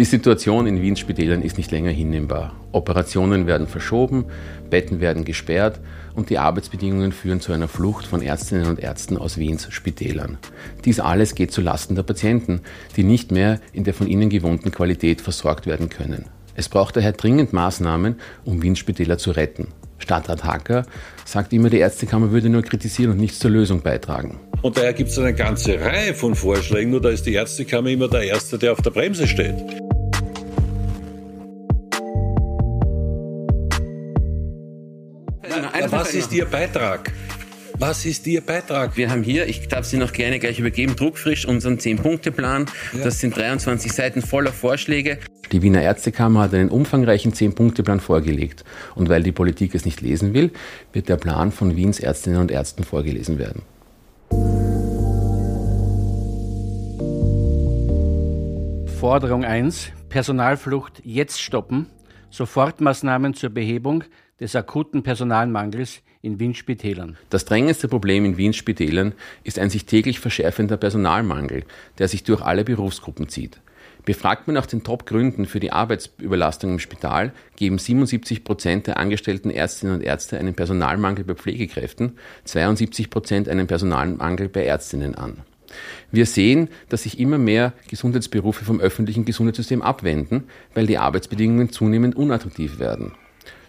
Die Situation in Wiens Spitälern ist nicht länger hinnehmbar. Operationen werden verschoben, Betten werden gesperrt und die Arbeitsbedingungen führen zu einer Flucht von Ärztinnen und Ärzten aus Wiens Spitälern. Dies alles geht zu Lasten der Patienten, die nicht mehr in der von ihnen gewohnten Qualität versorgt werden können. Es braucht daher dringend Maßnahmen, um Wiens Spitäler zu retten. Stadtrat Hacker sagt immer, die Ärztekammer würde nur kritisieren und nichts zur Lösung beitragen. Und daher gibt es eine ganze Reihe von Vorschlägen, nur da ist die Ärztekammer immer der Erste, der auf der Bremse steht. Was ist Ihr Beitrag? Was ist Ihr Beitrag? Wir haben hier, ich darf Sie noch gerne gleich übergeben, druckfrisch unseren 10-Punkte-Plan. Ja. Das sind 23 Seiten voller Vorschläge. Die Wiener Ärztekammer hat einen umfangreichen 10-Punkte-Plan vorgelegt. Und weil die Politik es nicht lesen will, wird der Plan von Wiens Ärztinnen und Ärzten vorgelesen werden. Forderung 1. Personalflucht jetzt stoppen. Sofortmaßnahmen zur Behebung des akuten Personalmangels in Wiens Spitälern. Das drängendste Problem in Wiens Spitälern ist ein sich täglich verschärfender Personalmangel, der sich durch alle Berufsgruppen zieht. Befragt man nach den Top-Gründen für die Arbeitsüberlastung im Spital, geben 77 Prozent der angestellten Ärztinnen und Ärzte einen Personalmangel bei Pflegekräften, 72 Prozent einen Personalmangel bei Ärztinnen an. Wir sehen, dass sich immer mehr Gesundheitsberufe vom öffentlichen Gesundheitssystem abwenden, weil die Arbeitsbedingungen zunehmend unattraktiv werden.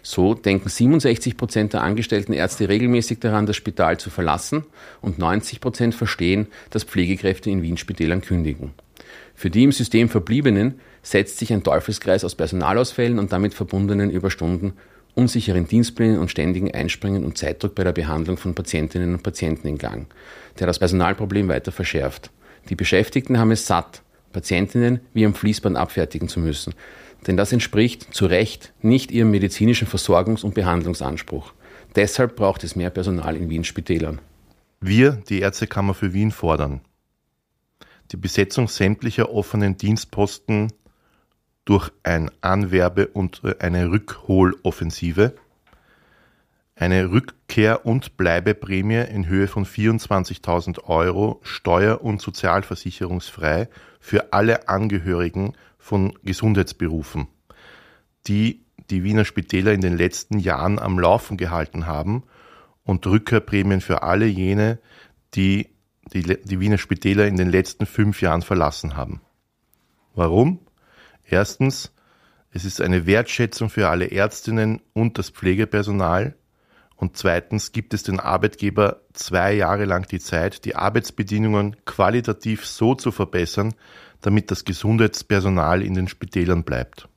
So denken 67 Prozent der angestellten Ärzte regelmäßig daran, das Spital zu verlassen und 90 Prozent verstehen, dass Pflegekräfte in Wien Spitälern kündigen. Für die im System Verbliebenen setzt sich ein Teufelskreis aus Personalausfällen und damit verbundenen Überstunden, unsicheren Dienstplänen und ständigen Einspringen und Zeitdruck bei der Behandlung von Patientinnen und Patienten in Gang, der das Personalproblem weiter verschärft. Die Beschäftigten haben es satt, Patientinnen wie am Fließband abfertigen zu müssen, denn das entspricht zu Recht nicht ihrem medizinischen Versorgungs- und Behandlungsanspruch. Deshalb braucht es mehr Personal in Wien Spitälern. Wir, die Ärztekammer für Wien, fordern die Besetzung sämtlicher offenen Dienstposten durch ein Anwerbe- und eine Rückholoffensive, eine Rückkehr- und Bleibeprämie in Höhe von 24.000 Euro steuer- und sozialversicherungsfrei für alle Angehörigen von Gesundheitsberufen, die die Wiener Spitäler in den letzten Jahren am Laufen gehalten haben und Rückkehrprämien für alle jene, die die, die Wiener Spitäler in den letzten fünf Jahren verlassen haben. Warum? Erstens, es ist eine Wertschätzung für alle Ärztinnen und das Pflegepersonal. Und zweitens gibt es den Arbeitgeber zwei Jahre lang die Zeit, die Arbeitsbedingungen qualitativ so zu verbessern, damit das Gesundheitspersonal in den Spitälern bleibt.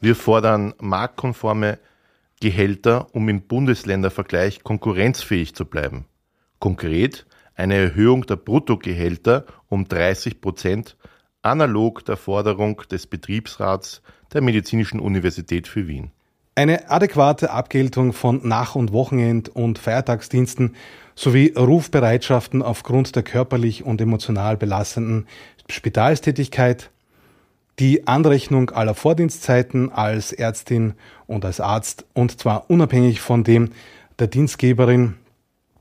Wir fordern marktkonforme Gehälter, um im Bundesländervergleich konkurrenzfähig zu bleiben. Konkret eine Erhöhung der Bruttogehälter um 30 Prozent, analog der Forderung des Betriebsrats der Medizinischen Universität für Wien. Eine adäquate Abgeltung von Nach- und Wochenend- und Feiertagsdiensten sowie Rufbereitschaften aufgrund der körperlich und emotional belastenden Spitalstätigkeit, die Anrechnung aller Vordienstzeiten als Ärztin und als Arzt und zwar unabhängig von dem der Dienstgeberin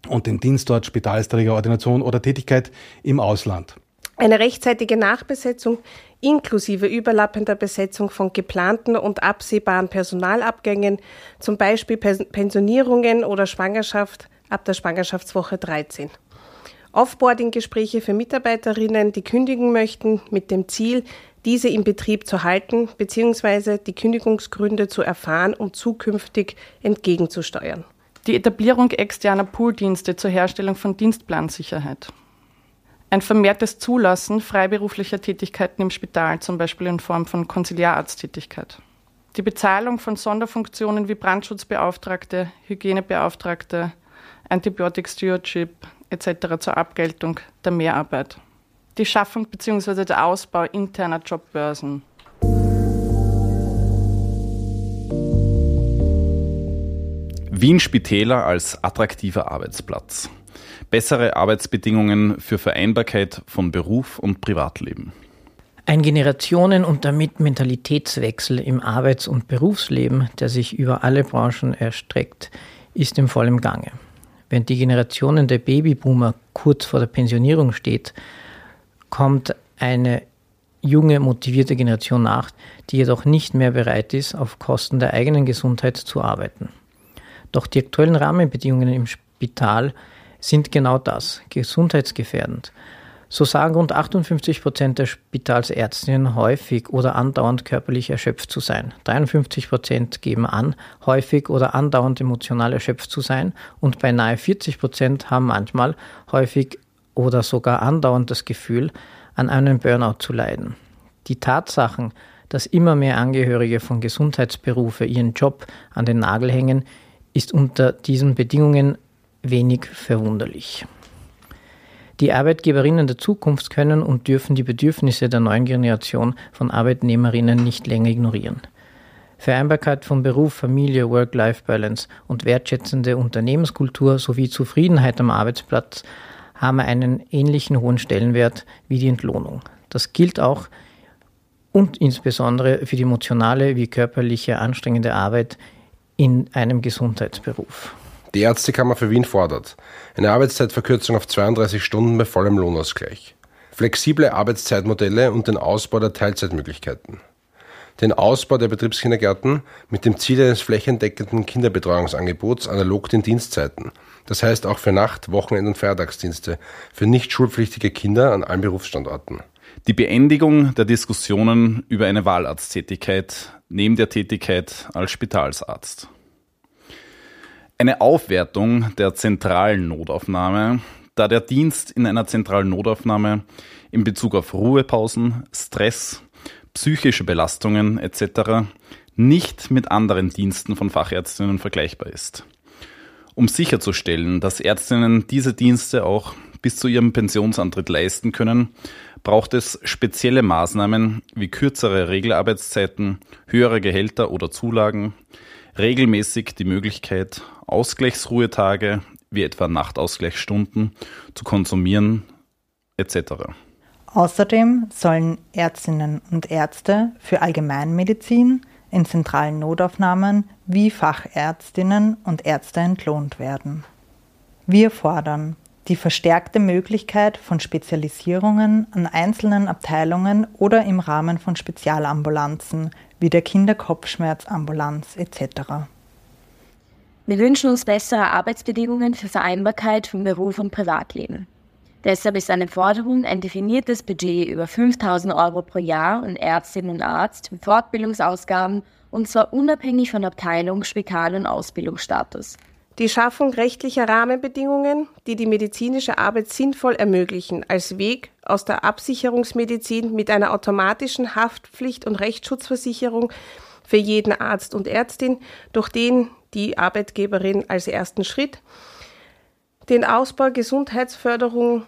und den Dienstort Spitalsträger, Ordination oder Tätigkeit im Ausland. Eine rechtzeitige Nachbesetzung inklusive überlappender Besetzung von geplanten und absehbaren Personalabgängen, zum Beispiel Pensionierungen oder Schwangerschaft ab der Schwangerschaftswoche 13. Offboarding-Gespräche für Mitarbeiterinnen, die kündigen möchten, mit dem Ziel, diese im Betrieb zu halten bzw. die Kündigungsgründe zu erfahren und zukünftig entgegenzusteuern. Die Etablierung externer Pooldienste zur Herstellung von Dienstplansicherheit. Ein vermehrtes Zulassen freiberuflicher Tätigkeiten im Spital, zum Beispiel in Form von Konziliararzttätigkeit. Die Bezahlung von Sonderfunktionen wie Brandschutzbeauftragte, Hygienebeauftragte, Antibiotic Stewardship etc. zur Abgeltung der Mehrarbeit. Die Schaffung bzw. der Ausbau interner Jobbörsen. Wien Spitäler als attraktiver Arbeitsplatz. Bessere Arbeitsbedingungen für Vereinbarkeit von Beruf und Privatleben. Ein Generationen- und damit Mentalitätswechsel im Arbeits- und Berufsleben, der sich über alle Branchen erstreckt, ist im vollen Gange. Während die Generationen der Babyboomer kurz vor der Pensionierung steht, kommt eine junge, motivierte Generation nach, die jedoch nicht mehr bereit ist, auf Kosten der eigenen Gesundheit zu arbeiten. Doch die aktuellen Rahmenbedingungen im Spital sind genau das, gesundheitsgefährdend. So sagen rund 58 Prozent der Spitalsärztinnen häufig oder andauernd körperlich erschöpft zu sein. 53 Prozent geben an, häufig oder andauernd emotional erschöpft zu sein. Und beinahe 40 Prozent haben manchmal häufig oder sogar andauernd das Gefühl, an einem Burnout zu leiden. Die Tatsachen, dass immer mehr Angehörige von Gesundheitsberufe ihren Job an den Nagel hängen, ist unter diesen Bedingungen wenig verwunderlich. Die Arbeitgeberinnen der Zukunft können und dürfen die Bedürfnisse der neuen Generation von Arbeitnehmerinnen nicht länger ignorieren. Vereinbarkeit von Beruf, Familie, Work-Life-Balance und wertschätzende Unternehmenskultur sowie Zufriedenheit am Arbeitsplatz haben einen ähnlichen hohen Stellenwert wie die Entlohnung. Das gilt auch und insbesondere für die emotionale wie körperliche anstrengende Arbeit in einem Gesundheitsberuf. Die Ärztekammer für Wien fordert eine Arbeitszeitverkürzung auf 32 Stunden bei vollem Lohnausgleich, flexible Arbeitszeitmodelle und den Ausbau der Teilzeitmöglichkeiten, den Ausbau der Betriebskindergärten mit dem Ziel eines flächendeckenden Kinderbetreuungsangebots analog den Dienstzeiten, das heißt auch für Nacht-, Wochenend- und Feiertagsdienste für nicht schulpflichtige Kinder an allen Berufsstandorten. Die Beendigung der Diskussionen über eine Wahlarzttätigkeit neben der Tätigkeit als Spitalsarzt. Eine Aufwertung der zentralen Notaufnahme, da der Dienst in einer zentralen Notaufnahme in Bezug auf Ruhepausen, Stress, psychische Belastungen etc. nicht mit anderen Diensten von Fachärztinnen vergleichbar ist. Um sicherzustellen, dass Ärztinnen diese Dienste auch bis zu ihrem Pensionsantritt leisten können, braucht es spezielle Maßnahmen wie kürzere Regelarbeitszeiten, höhere Gehälter oder Zulagen, regelmäßig die Möglichkeit, Ausgleichsruhetage wie etwa Nachtausgleichsstunden zu konsumieren etc. Außerdem sollen Ärztinnen und Ärzte für Allgemeinmedizin in zentralen Notaufnahmen wie Fachärztinnen und Ärzte entlohnt werden. Wir fordern die verstärkte Möglichkeit von Spezialisierungen an einzelnen Abteilungen oder im Rahmen von Spezialambulanzen wie der Kinderkopfschmerzambulanz etc. Wir wünschen uns bessere Arbeitsbedingungen für Vereinbarkeit von Beruf und Privatleben. Deshalb ist eine Forderung ein definiertes Budget über 5000 Euro pro Jahr und Ärztin und Arzt für Fortbildungsausgaben und zwar unabhängig von Abteilung, Spital und Ausbildungsstatus. Die Schaffung rechtlicher Rahmenbedingungen, die die medizinische Arbeit sinnvoll ermöglichen, als Weg aus der Absicherungsmedizin mit einer automatischen Haftpflicht und Rechtsschutzversicherung für jeden Arzt und Ärztin, durch den die Arbeitgeberin als ersten Schritt, den Ausbau Gesundheitsförderung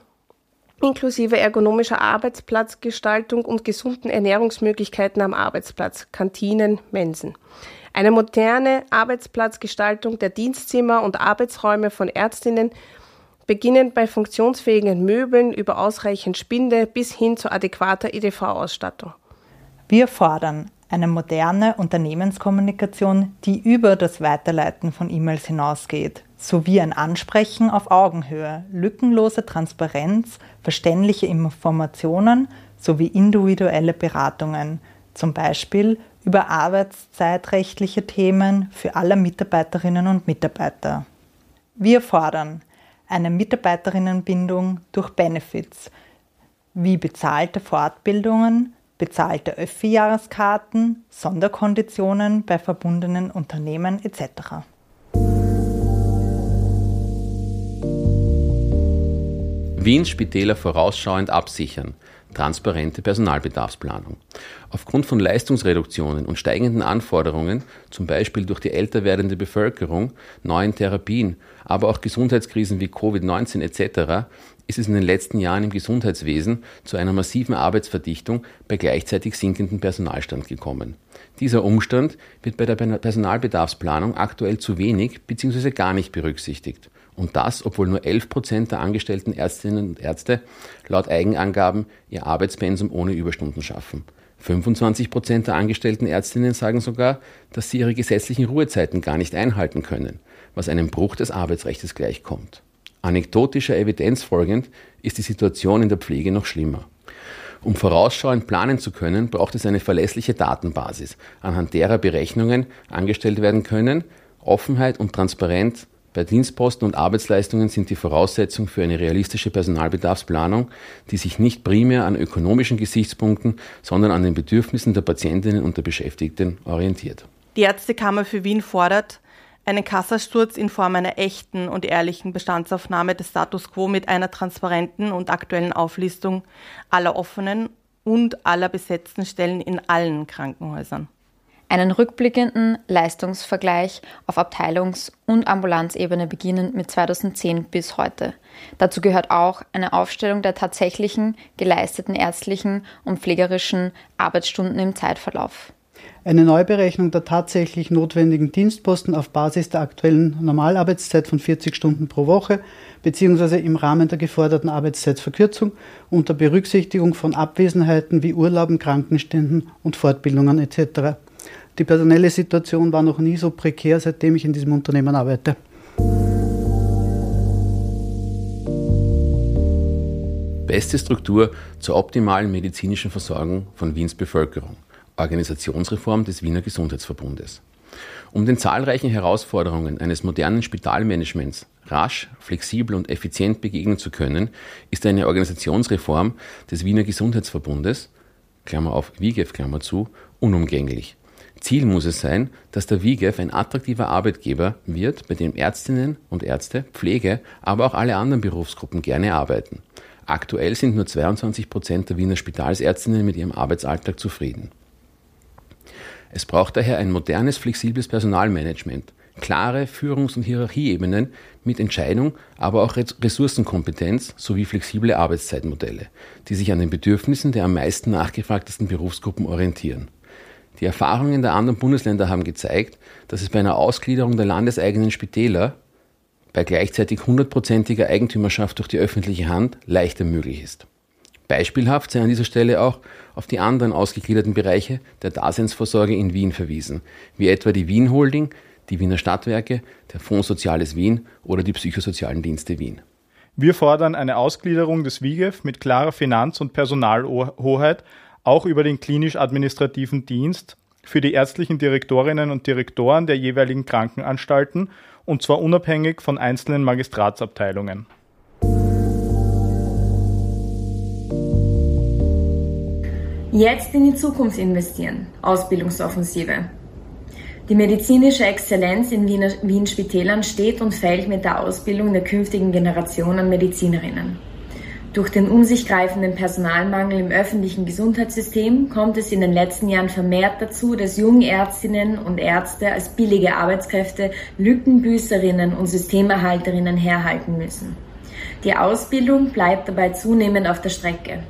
inklusive ergonomischer Arbeitsplatzgestaltung und gesunden Ernährungsmöglichkeiten am Arbeitsplatz, Kantinen, Mensen. Eine moderne Arbeitsplatzgestaltung der Dienstzimmer und Arbeitsräume von Ärztinnen, beginnend bei funktionsfähigen Möbeln über ausreichend Spinde bis hin zu adäquater EDV-Ausstattung. Wir fordern eine moderne Unternehmenskommunikation, die über das Weiterleiten von E-Mails hinausgeht, sowie ein Ansprechen auf Augenhöhe, lückenlose Transparenz, verständliche Informationen sowie individuelle Beratungen, zum Beispiel über arbeitszeitrechtliche Themen für alle Mitarbeiterinnen und Mitarbeiter. Wir fordern eine Mitarbeiterinnenbindung durch Benefits wie bezahlte Fortbildungen, bezahlte Öffi-Jahreskarten, Sonderkonditionen bei verbundenen Unternehmen etc. Wien Spitäler vorausschauend absichern. Transparente Personalbedarfsplanung. Aufgrund von Leistungsreduktionen und steigenden Anforderungen, zum Beispiel durch die älter werdende Bevölkerung, neuen Therapien, aber auch Gesundheitskrisen wie Covid-19 etc., ist es in den letzten Jahren im Gesundheitswesen zu einer massiven Arbeitsverdichtung bei gleichzeitig sinkendem Personalstand gekommen. Dieser Umstand wird bei der Personalbedarfsplanung aktuell zu wenig bzw. gar nicht berücksichtigt. Und das, obwohl nur 11 Prozent der angestellten Ärztinnen und Ärzte laut Eigenangaben ihr Arbeitspensum ohne Überstunden schaffen. 25 Prozent der angestellten Ärztinnen sagen sogar, dass sie ihre gesetzlichen Ruhezeiten gar nicht einhalten können, was einem Bruch des Arbeitsrechts gleichkommt. Anekdotischer Evidenz folgend ist die Situation in der Pflege noch schlimmer. Um vorausschauend planen zu können, braucht es eine verlässliche Datenbasis, anhand derer Berechnungen angestellt werden können. Offenheit und Transparenz bei Dienstposten und Arbeitsleistungen sind die Voraussetzung für eine realistische Personalbedarfsplanung, die sich nicht primär an ökonomischen Gesichtspunkten, sondern an den Bedürfnissen der Patientinnen und der Beschäftigten orientiert. Die Ärztekammer für Wien fordert, einen Kassasturz in Form einer echten und ehrlichen Bestandsaufnahme des Status quo mit einer transparenten und aktuellen Auflistung aller offenen und aller besetzten Stellen in allen Krankenhäusern. Einen rückblickenden Leistungsvergleich auf Abteilungs- und Ambulanzebene beginnend mit 2010 bis heute. Dazu gehört auch eine Aufstellung der tatsächlichen geleisteten ärztlichen und pflegerischen Arbeitsstunden im Zeitverlauf eine Neuberechnung der tatsächlich notwendigen Dienstposten auf Basis der aktuellen Normalarbeitszeit von 40 Stunden pro Woche bzw. im Rahmen der geforderten Arbeitszeitverkürzung unter Berücksichtigung von Abwesenheiten wie Urlauben, Krankenständen und Fortbildungen etc. Die personelle Situation war noch nie so prekär, seitdem ich in diesem Unternehmen arbeite. Beste Struktur zur optimalen medizinischen Versorgung von Wiens Bevölkerung. Organisationsreform des Wiener Gesundheitsverbundes. Um den zahlreichen Herausforderungen eines modernen Spitalmanagements rasch, flexibel und effizient begegnen zu können, ist eine Organisationsreform des Wiener Gesundheitsverbundes, Klammer auf WIGEF, Klammer zu, unumgänglich. Ziel muss es sein, dass der WIGEF ein attraktiver Arbeitgeber wird, bei dem Ärztinnen und Ärzte, Pflege, aber auch alle anderen Berufsgruppen gerne arbeiten. Aktuell sind nur 22 Prozent der Wiener Spitalsärztinnen mit ihrem Arbeitsalltag zufrieden. Es braucht daher ein modernes, flexibles Personalmanagement, klare Führungs- und Hierarchieebenen mit Entscheidung, aber auch Ressourcenkompetenz sowie flexible Arbeitszeitmodelle, die sich an den Bedürfnissen der am meisten nachgefragtesten Berufsgruppen orientieren. Die Erfahrungen der anderen Bundesländer haben gezeigt, dass es bei einer Ausgliederung der landeseigenen Spitäler bei gleichzeitig hundertprozentiger Eigentümerschaft durch die öffentliche Hand leichter möglich ist. Beispielhaft sei an dieser Stelle auch auf die anderen ausgegliederten Bereiche der Daseinsvorsorge in Wien verwiesen, wie etwa die Wien Holding, die Wiener Stadtwerke, der Fonds Soziales Wien oder die psychosozialen Dienste Wien. Wir fordern eine Ausgliederung des WIGEF mit klarer Finanz- und Personalhoheit, auch über den klinisch-administrativen Dienst für die ärztlichen Direktorinnen und Direktoren der jeweiligen Krankenanstalten und zwar unabhängig von einzelnen Magistratsabteilungen. Jetzt in die Zukunft investieren. Ausbildungsoffensive. Die medizinische Exzellenz in Wiener, Wien Spitälern steht und fällt mit der Ausbildung der künftigen Generation an Medizinerinnen. Durch den um sich greifenden Personalmangel im öffentlichen Gesundheitssystem kommt es in den letzten Jahren vermehrt dazu, dass junge Ärztinnen und Ärzte als billige Arbeitskräfte Lückenbüßerinnen und Systemerhalterinnen herhalten müssen. Die Ausbildung bleibt dabei zunehmend auf der Strecke.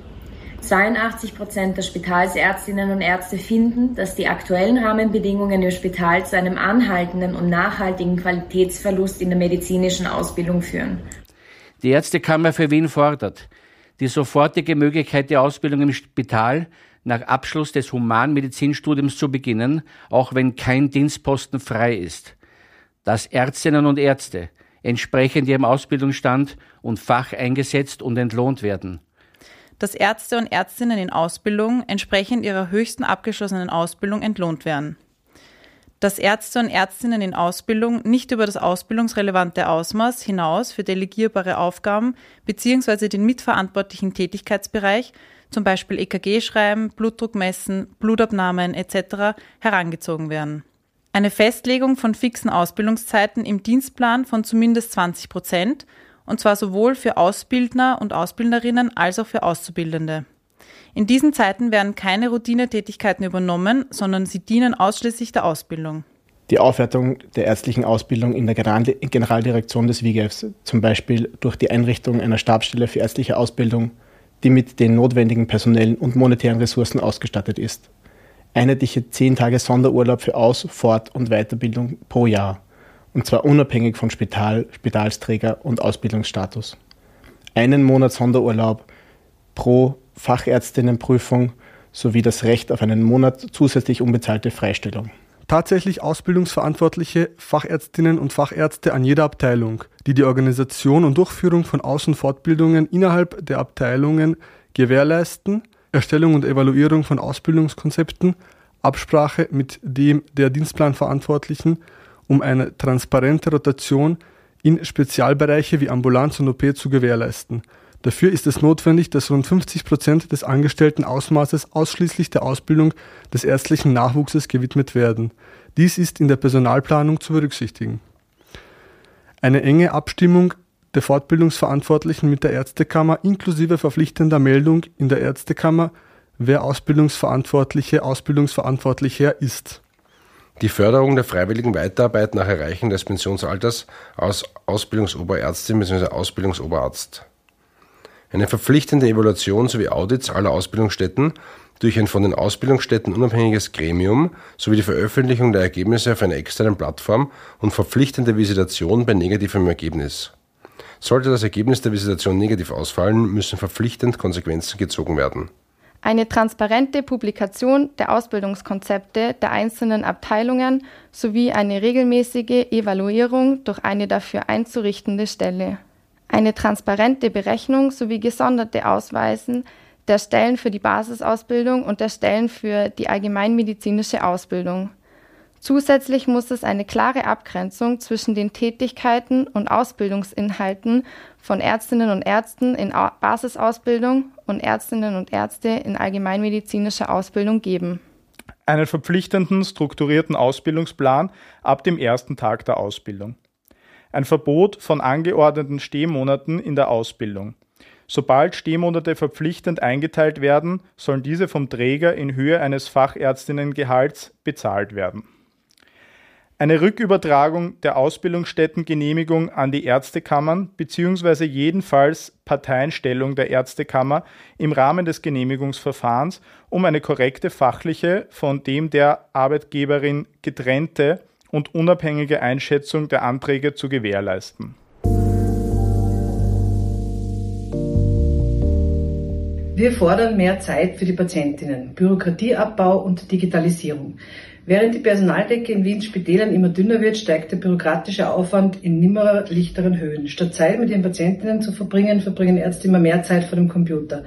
82 Prozent der Spitalsärztinnen und Ärzte finden, dass die aktuellen Rahmenbedingungen im Spital zu einem anhaltenden und nachhaltigen Qualitätsverlust in der medizinischen Ausbildung führen. Die Ärztekammer für Wien fordert die sofortige Möglichkeit der Ausbildung im Spital nach Abschluss des Humanmedizinstudiums zu beginnen, auch wenn kein Dienstposten frei ist. Dass Ärztinnen und Ärzte entsprechend ihrem Ausbildungsstand und Fach eingesetzt und entlohnt werden dass Ärzte und Ärztinnen in Ausbildung entsprechend ihrer höchsten abgeschlossenen Ausbildung entlohnt werden. Dass Ärzte und Ärztinnen in Ausbildung nicht über das ausbildungsrelevante Ausmaß hinaus für delegierbare Aufgaben bzw. den mitverantwortlichen Tätigkeitsbereich, zum Beispiel EKG schreiben, Blutdruck messen, Blutabnahmen etc., herangezogen werden. Eine Festlegung von fixen Ausbildungszeiten im Dienstplan von zumindest 20 Prozent und zwar sowohl für Ausbildner und Ausbildnerinnen als auch für Auszubildende. In diesen Zeiten werden keine Routinetätigkeiten übernommen, sondern sie dienen ausschließlich der Ausbildung. Die Aufwertung der ärztlichen Ausbildung in der Generaldirektion des WIGEFs, zum Beispiel durch die Einrichtung einer Stabsstelle für ärztliche Ausbildung, die mit den notwendigen personellen und monetären Ressourcen ausgestattet ist. Einheitliche zehn Tage Sonderurlaub für Aus-, Fort- und Weiterbildung pro Jahr und zwar unabhängig von Spital, Spitalsträger und Ausbildungsstatus. Einen Monat Sonderurlaub pro Fachärztinnenprüfung sowie das Recht auf einen Monat zusätzlich unbezahlte Freistellung. Tatsächlich ausbildungsverantwortliche Fachärztinnen und Fachärzte an jeder Abteilung, die die Organisation und Durchführung von Außenfortbildungen innerhalb der Abteilungen gewährleisten, Erstellung und Evaluierung von Ausbildungskonzepten, Absprache mit dem der Dienstplanverantwortlichen, um eine transparente Rotation in Spezialbereiche wie Ambulanz und OP zu gewährleisten. Dafür ist es notwendig, dass rund 50 Prozent des Angestelltenausmaßes ausschließlich der Ausbildung des ärztlichen Nachwuchses gewidmet werden. Dies ist in der Personalplanung zu berücksichtigen. Eine enge Abstimmung der Fortbildungsverantwortlichen mit der Ärztekammer inklusive verpflichtender Meldung in der Ärztekammer, wer Ausbildungsverantwortliche, Ausbildungsverantwortlicher ist. Die Förderung der freiwilligen Weiterarbeit nach Erreichen des Pensionsalters als Ausbildungsoberärztin bzw. Ausbildungsoberarzt. Eine verpflichtende Evaluation sowie Audits aller Ausbildungsstätten durch ein von den Ausbildungsstätten unabhängiges Gremium sowie die Veröffentlichung der Ergebnisse auf einer externen Plattform und verpflichtende Visitation bei negativem Ergebnis. Sollte das Ergebnis der Visitation negativ ausfallen, müssen verpflichtend Konsequenzen gezogen werden. Eine transparente Publikation der Ausbildungskonzepte der einzelnen Abteilungen sowie eine regelmäßige Evaluierung durch eine dafür einzurichtende Stelle. Eine transparente Berechnung sowie gesonderte Ausweisen der Stellen für die Basisausbildung und der Stellen für die allgemeinmedizinische Ausbildung. Zusätzlich muss es eine klare Abgrenzung zwischen den Tätigkeiten und Ausbildungsinhalten von Ärztinnen und Ärzten in Basisausbildung und Ärztinnen und Ärzte in allgemeinmedizinischer Ausbildung geben. Einen verpflichtenden, strukturierten Ausbildungsplan ab dem ersten Tag der Ausbildung. Ein Verbot von angeordneten Stehmonaten in der Ausbildung. Sobald Stehmonate verpflichtend eingeteilt werden, sollen diese vom Träger in Höhe eines Fachärztinnengehalts bezahlt werden. Eine Rückübertragung der Ausbildungsstättengenehmigung an die Ärztekammern bzw. jedenfalls Parteienstellung der Ärztekammer im Rahmen des Genehmigungsverfahrens, um eine korrekte fachliche, von dem der Arbeitgeberin getrennte und unabhängige Einschätzung der Anträge zu gewährleisten. Wir fordern mehr Zeit für die Patientinnen, Bürokratieabbau und Digitalisierung. Während die Personaldecke in Wiens Spitälern immer dünner wird, steigt der bürokratische Aufwand in nimmer lichteren Höhen. Statt Zeit mit ihren Patientinnen zu verbringen, verbringen Ärzte immer mehr Zeit vor dem Computer.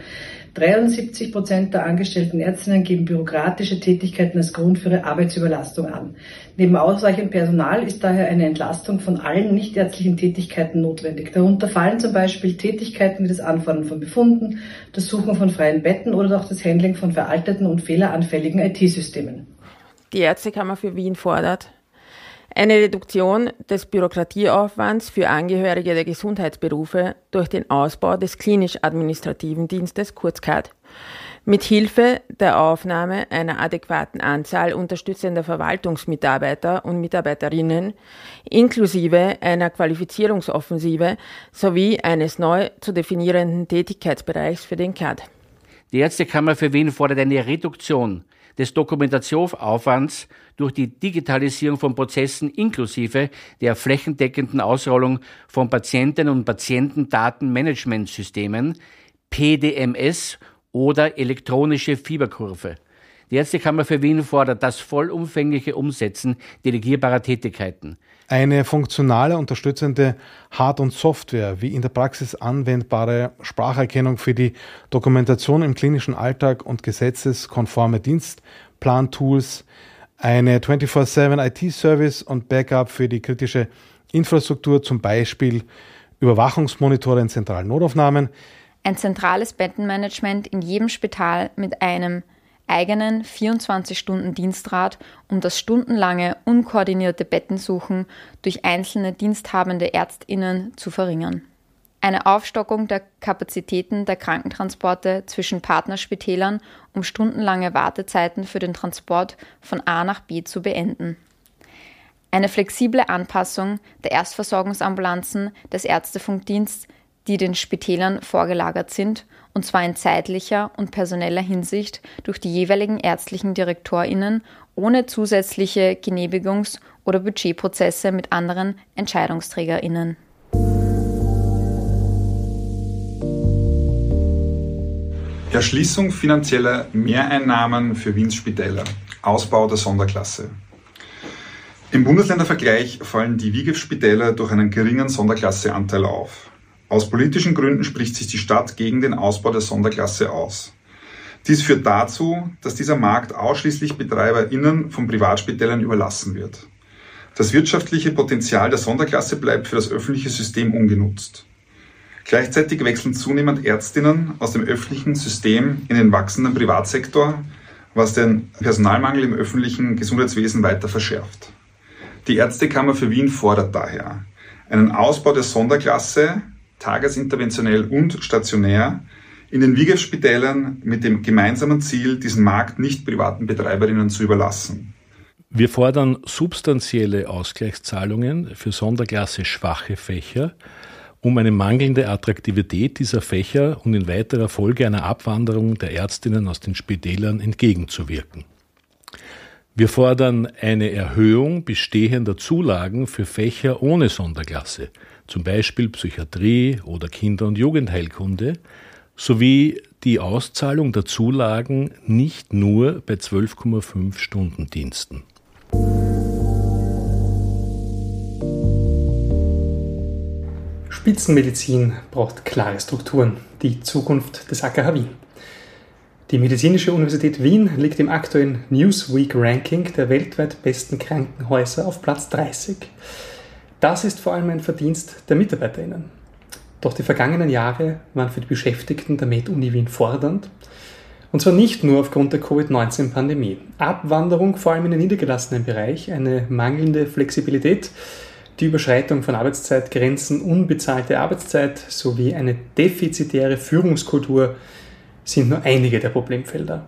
73 Prozent der angestellten Ärztinnen geben bürokratische Tätigkeiten als Grund für ihre Arbeitsüberlastung an. Neben ausreichend Personal ist daher eine Entlastung von allen nichtärztlichen Tätigkeiten notwendig. Darunter fallen zum Beispiel Tätigkeiten wie das Anfordern von Befunden, das Suchen von freien Betten oder auch das Handling von veralteten und fehleranfälligen IT-Systemen. Die Ärztekammer für Wien fordert eine Reduktion des Bürokratieaufwands für Angehörige der Gesundheitsberufe durch den Ausbau des klinisch-administrativen Dienstes, kurz CAD, mit Hilfe der Aufnahme einer adäquaten Anzahl unterstützender Verwaltungsmitarbeiter und Mitarbeiterinnen inklusive einer Qualifizierungsoffensive sowie eines neu zu definierenden Tätigkeitsbereichs für den CAD. Die Ärztekammer für Wien fordert eine Reduktion des Dokumentationsaufwands durch die Digitalisierung von Prozessen inklusive der flächendeckenden Ausrollung von Patienten- und Patientendatenmanagementsystemen, PDMS oder elektronische Fieberkurve. Die Ärztekammer für Wien fordert das vollumfängliche Umsetzen delegierbarer Tätigkeiten. Eine funktionale, unterstützende Hard- und Software, wie in der Praxis anwendbare Spracherkennung für die Dokumentation im klinischen Alltag und gesetzeskonforme Dienstplantools, eine 24-7 IT-Service und Backup für die kritische Infrastruktur, zum Beispiel Überwachungsmonitore in zentralen Notaufnahmen. Ein zentrales Bettenmanagement in jedem Spital mit einem eigenen 24-Stunden-Dienstrat, um das stundenlange, unkoordinierte Bettensuchen durch einzelne diensthabende Ärztinnen zu verringern. Eine Aufstockung der Kapazitäten der Krankentransporte zwischen Partnerspitälern, um stundenlange Wartezeiten für den Transport von A nach B zu beenden. Eine flexible Anpassung der Erstversorgungsambulanzen des Ärztefunkdienstes, die den Spitälern vorgelagert sind und zwar in zeitlicher und personeller Hinsicht durch die jeweiligen ärztlichen DirektorInnen ohne zusätzliche Genehmigungs- oder Budgetprozesse mit anderen EntscheidungsträgerInnen. Erschließung finanzieller Mehreinnahmen für Wiens Spitäler. Ausbau der Sonderklasse. Im Bundesländervergleich fallen die WIGEF-Spitäler durch einen geringen Sonderklasseanteil auf. Aus politischen Gründen spricht sich die Stadt gegen den Ausbau der Sonderklasse aus. Dies führt dazu, dass dieser Markt ausschließlich BetreiberInnen von Privatspitälern überlassen wird. Das wirtschaftliche Potenzial der Sonderklasse bleibt für das öffentliche System ungenutzt. Gleichzeitig wechseln zunehmend Ärztinnen aus dem öffentlichen System in den wachsenden Privatsektor, was den Personalmangel im öffentlichen Gesundheitswesen weiter verschärft. Die Ärztekammer für Wien fordert daher einen Ausbau der Sonderklasse, tagesinterventionell und stationär, in den WIGEF-Spitälern mit dem gemeinsamen Ziel, diesen Markt nicht privaten Betreiberinnen zu überlassen. Wir fordern substanzielle Ausgleichszahlungen für Sonderklasse schwache Fächer, um eine mangelnde Attraktivität dieser Fächer und in weiterer Folge einer Abwanderung der Ärztinnen aus den Spitälern entgegenzuwirken. Wir fordern eine Erhöhung bestehender Zulagen für Fächer ohne Sonderklasse, zum Beispiel Psychiatrie oder Kinder- und Jugendheilkunde, sowie die Auszahlung der Zulagen nicht nur bei 12,5 Stunden Diensten. Spitzenmedizin braucht klare Strukturen, die Zukunft des AKH Wien. Die Medizinische Universität Wien liegt im aktuellen Newsweek-Ranking der weltweit besten Krankenhäuser auf Platz 30. Das ist vor allem ein Verdienst der MitarbeiterInnen. Doch die vergangenen Jahre waren für die Beschäftigten der Med-Uni Wien fordernd. Und zwar nicht nur aufgrund der Covid-19-Pandemie. Abwanderung, vor allem in den niedergelassenen Bereich, eine mangelnde Flexibilität, die Überschreitung von Arbeitszeitgrenzen, unbezahlte Arbeitszeit sowie eine defizitäre Führungskultur sind nur einige der Problemfelder.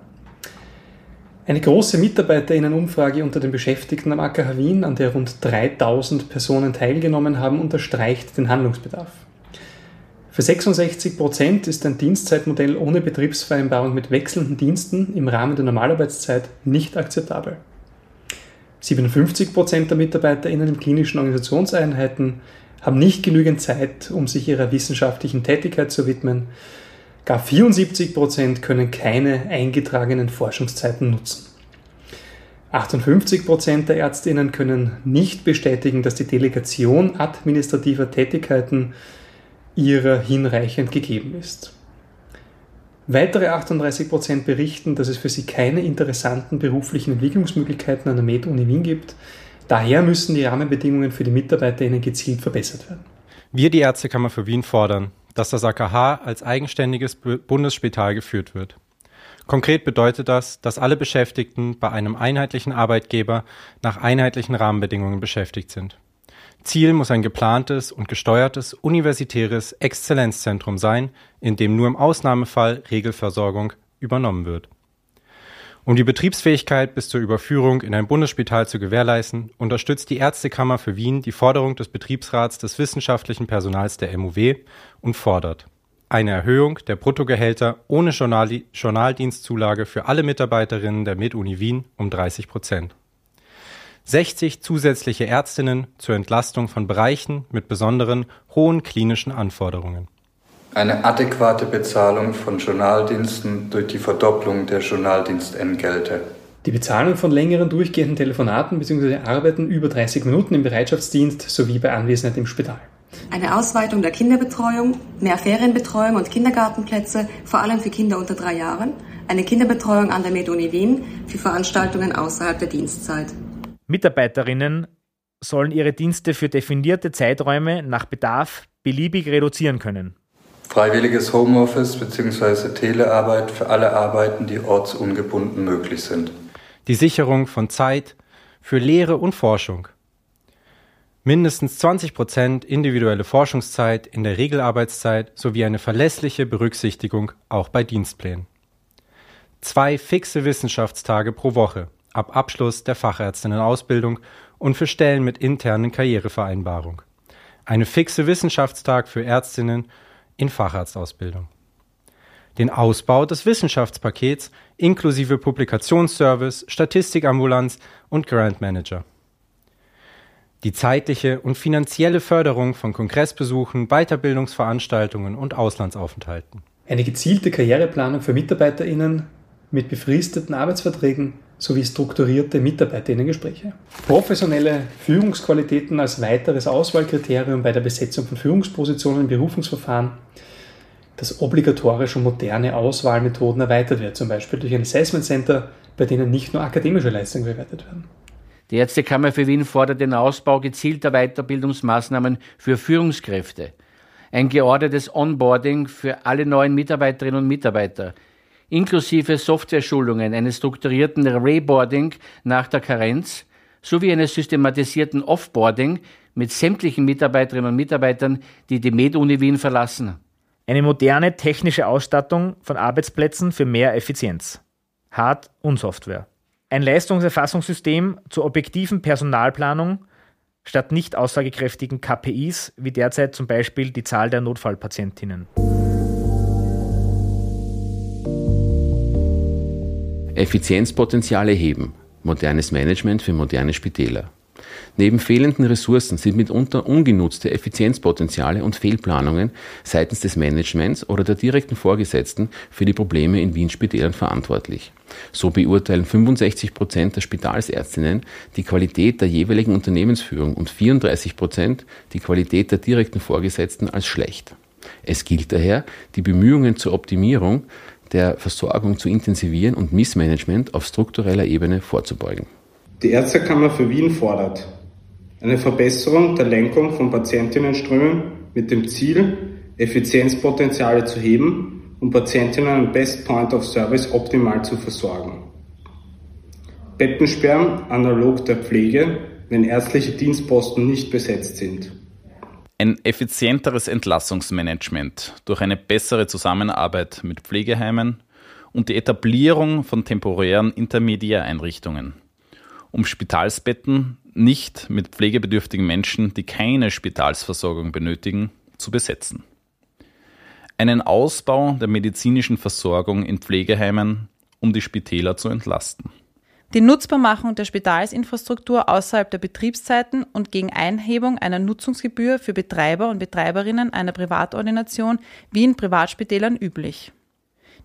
Eine große Mitarbeiterinnenumfrage unter den Beschäftigten am AKH Wien, an der rund 3000 Personen teilgenommen haben, unterstreicht den Handlungsbedarf. Für 66 Prozent ist ein Dienstzeitmodell ohne Betriebsvereinbarung mit wechselnden Diensten im Rahmen der Normalarbeitszeit nicht akzeptabel. 57 Prozent der MitarbeiterInnen in klinischen Organisationseinheiten haben nicht genügend Zeit, um sich ihrer wissenschaftlichen Tätigkeit zu widmen. Gar 74 Prozent können keine eingetragenen Forschungszeiten nutzen. 58 Prozent der ÄrztInnen können nicht bestätigen, dass die Delegation administrativer Tätigkeiten ihrer hinreichend gegeben ist. Weitere 38 Prozent berichten, dass es für sie keine interessanten beruflichen Entwicklungsmöglichkeiten an der Med-Uni Wien gibt. Daher müssen die Rahmenbedingungen für die MitarbeiterInnen gezielt verbessert werden. Wir, die Ärztekammer für Wien, fordern, dass das AKH als eigenständiges Bundesspital geführt wird. Konkret bedeutet das, dass alle Beschäftigten bei einem einheitlichen Arbeitgeber nach einheitlichen Rahmenbedingungen beschäftigt sind. Ziel muss ein geplantes und gesteuertes universitäres Exzellenzzentrum sein, in dem nur im Ausnahmefall Regelversorgung übernommen wird. Um die Betriebsfähigkeit bis zur Überführung in ein Bundesspital zu gewährleisten, unterstützt die Ärztekammer für Wien die Forderung des Betriebsrats des wissenschaftlichen Personals der MUW und fordert eine Erhöhung der Bruttogehälter ohne Journaldienstzulage für alle Mitarbeiterinnen der MedUni Wien um 30 Prozent. 60 zusätzliche Ärztinnen zur Entlastung von Bereichen mit besonderen hohen klinischen Anforderungen. Eine adäquate Bezahlung von Journaldiensten durch die Verdopplung der Journaldienstentgelte. Die Bezahlung von längeren durchgehenden Telefonaten bzw. Arbeiten über 30 Minuten im Bereitschaftsdienst sowie bei Anwesenheit im Spital. Eine Ausweitung der Kinderbetreuung, mehr Ferienbetreuung und Kindergartenplätze, vor allem für Kinder unter drei Jahren, eine Kinderbetreuung an der MedUni Wien für Veranstaltungen außerhalb der Dienstzeit. Mitarbeiterinnen sollen ihre Dienste für definierte Zeiträume nach Bedarf beliebig reduzieren können. Freiwilliges Homeoffice bzw. Telearbeit für alle Arbeiten, die ortsungebunden möglich sind. Die Sicherung von Zeit für Lehre und Forschung. Mindestens 20 Prozent individuelle Forschungszeit in der Regelarbeitszeit sowie eine verlässliche Berücksichtigung auch bei Dienstplänen. Zwei fixe Wissenschaftstage pro Woche ab Abschluss der Fachärztinnenausbildung und für Stellen mit internen Karrierevereinbarung. Eine fixe Wissenschaftstag für Ärztinnen in Facharztausbildung. Den Ausbau des Wissenschaftspakets inklusive Publikationsservice, Statistikambulanz und Grant Manager. Die zeitliche und finanzielle Förderung von Kongressbesuchen, Weiterbildungsveranstaltungen und Auslandsaufenthalten. Eine gezielte Karriereplanung für MitarbeiterInnen mit befristeten Arbeitsverträgen sowie strukturierte Mitarbeiterinnengespräche. Professionelle Führungsqualitäten als weiteres Auswahlkriterium bei der Besetzung von Führungspositionen im Berufungsverfahren. dass obligatorisch und moderne Auswahlmethoden erweitert werden, zum Beispiel durch ein Assessment Center, bei denen nicht nur akademische Leistungen bewertet werden. Die Ärztekammer für Wien fordert den Ausbau gezielter Weiterbildungsmaßnahmen für Führungskräfte, ein geordnetes Onboarding für alle neuen Mitarbeiterinnen und Mitarbeiter, inklusive Software-Schulungen, eines strukturierten Reboarding nach der Karenz sowie eines systematisierten Offboarding mit sämtlichen Mitarbeiterinnen und Mitarbeitern, die die Med-Uni Wien verlassen. Eine moderne technische Ausstattung von Arbeitsplätzen für mehr Effizienz. Hard- und Software. Ein Leistungserfassungssystem zur objektiven Personalplanung statt nicht aussagekräftigen KPIs, wie derzeit zum Beispiel die Zahl der Notfallpatientinnen. Effizienzpotenziale heben. Modernes Management für moderne Spitäler. Neben fehlenden Ressourcen sind mitunter ungenutzte Effizienzpotenziale und Fehlplanungen seitens des Managements oder der direkten Vorgesetzten für die Probleme in Wien Spitälern verantwortlich. So beurteilen 65 Prozent der Spitalsärztinnen die Qualität der jeweiligen Unternehmensführung und 34 Prozent die Qualität der direkten Vorgesetzten als schlecht. Es gilt daher, die Bemühungen zur Optimierung der Versorgung zu intensivieren und Missmanagement auf struktureller Ebene vorzubeugen. Die Ärztekammer für Wien fordert eine Verbesserung der Lenkung von Patientinnenströmen mit dem Ziel, Effizienzpotenziale zu heben und Patientinnen am Best Point of Service optimal zu versorgen. Bettensperren analog der Pflege, wenn ärztliche Dienstposten nicht besetzt sind. Ein effizienteres Entlassungsmanagement durch eine bessere Zusammenarbeit mit Pflegeheimen und die Etablierung von temporären Intermediäreinrichtungen um Spitalsbetten nicht mit pflegebedürftigen Menschen, die keine Spitalsversorgung benötigen, zu besetzen. Einen Ausbau der medizinischen Versorgung in Pflegeheimen, um die Spitäler zu entlasten. Die Nutzbarmachung der Spitalsinfrastruktur außerhalb der Betriebszeiten und gegen Einhebung einer Nutzungsgebühr für Betreiber und Betreiberinnen einer Privatordination wie in Privatspitälern üblich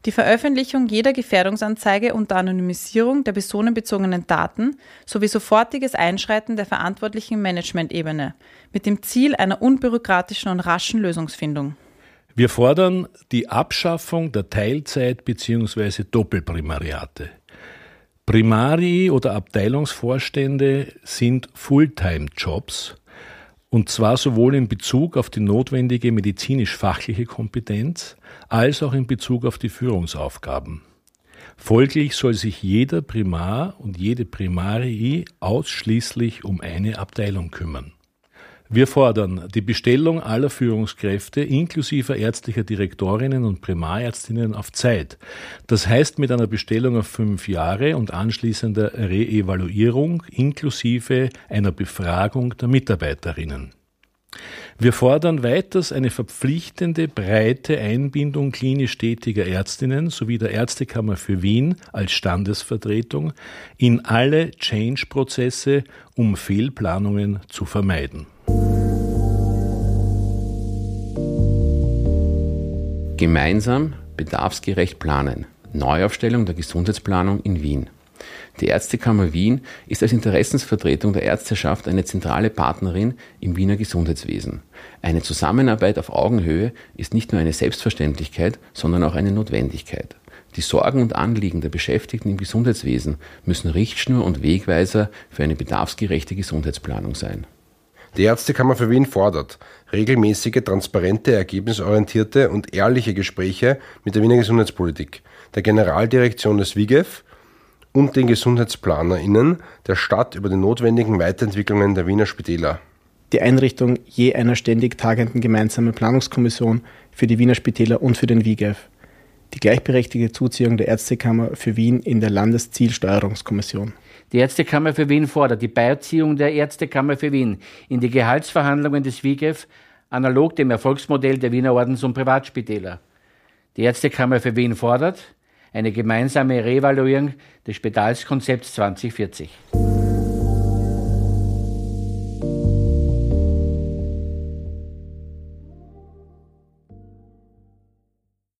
die Veröffentlichung jeder Gefährdungsanzeige unter Anonymisierung der personenbezogenen Daten sowie sofortiges Einschreiten der verantwortlichen Managementebene mit dem Ziel einer unbürokratischen und raschen Lösungsfindung. Wir fordern die Abschaffung der Teilzeit- bzw. Doppelprimariate. Primari oder Abteilungsvorstände sind Fulltime-Jobs und zwar sowohl in Bezug auf die notwendige medizinisch-fachliche Kompetenz als auch in Bezug auf die Führungsaufgaben. Folglich soll sich jeder Primar und jede Primarii ausschließlich um eine Abteilung kümmern. Wir fordern die Bestellung aller Führungskräfte inklusive ärztlicher Direktorinnen und Primarärztinnen auf Zeit. Das heißt mit einer Bestellung auf fünf Jahre und anschließender Reevaluierung inklusive einer Befragung der Mitarbeiterinnen. Wir fordern weiters eine verpflichtende, breite Einbindung klinisch tätiger Ärztinnen sowie der Ärztekammer für Wien als Standesvertretung in alle Change-Prozesse, um Fehlplanungen zu vermeiden. Gemeinsam bedarfsgerecht planen. Neuaufstellung der Gesundheitsplanung in Wien. Die Ärztekammer Wien ist als Interessensvertretung der Ärzteschaft eine zentrale Partnerin im Wiener Gesundheitswesen. Eine Zusammenarbeit auf Augenhöhe ist nicht nur eine Selbstverständlichkeit, sondern auch eine Notwendigkeit. Die Sorgen und Anliegen der Beschäftigten im Gesundheitswesen müssen Richtschnur und Wegweiser für eine bedarfsgerechte Gesundheitsplanung sein. Die Ärztekammer für Wien fordert regelmäßige, transparente, ergebnisorientierte und ehrliche Gespräche mit der Wiener Gesundheitspolitik, der Generaldirektion des WIGEF und den GesundheitsplanerInnen der Stadt über die notwendigen Weiterentwicklungen der Wiener Spitäler. Die Einrichtung je einer ständig tagenden gemeinsamen Planungskommission für die Wiener Spitäler und für den WIGEF. Die gleichberechtigte Zuziehung der Ärztekammer für Wien in der Landeszielsteuerungskommission. Die Ärztekammer für Wien fordert die Beiziehung der Ärztekammer für Wien in die Gehaltsverhandlungen des WIGEF analog dem Erfolgsmodell der Wiener Ordens- und Privatspitäler. Die Ärztekammer für Wien fordert eine gemeinsame Reevaluierung des Spitalskonzepts 2040.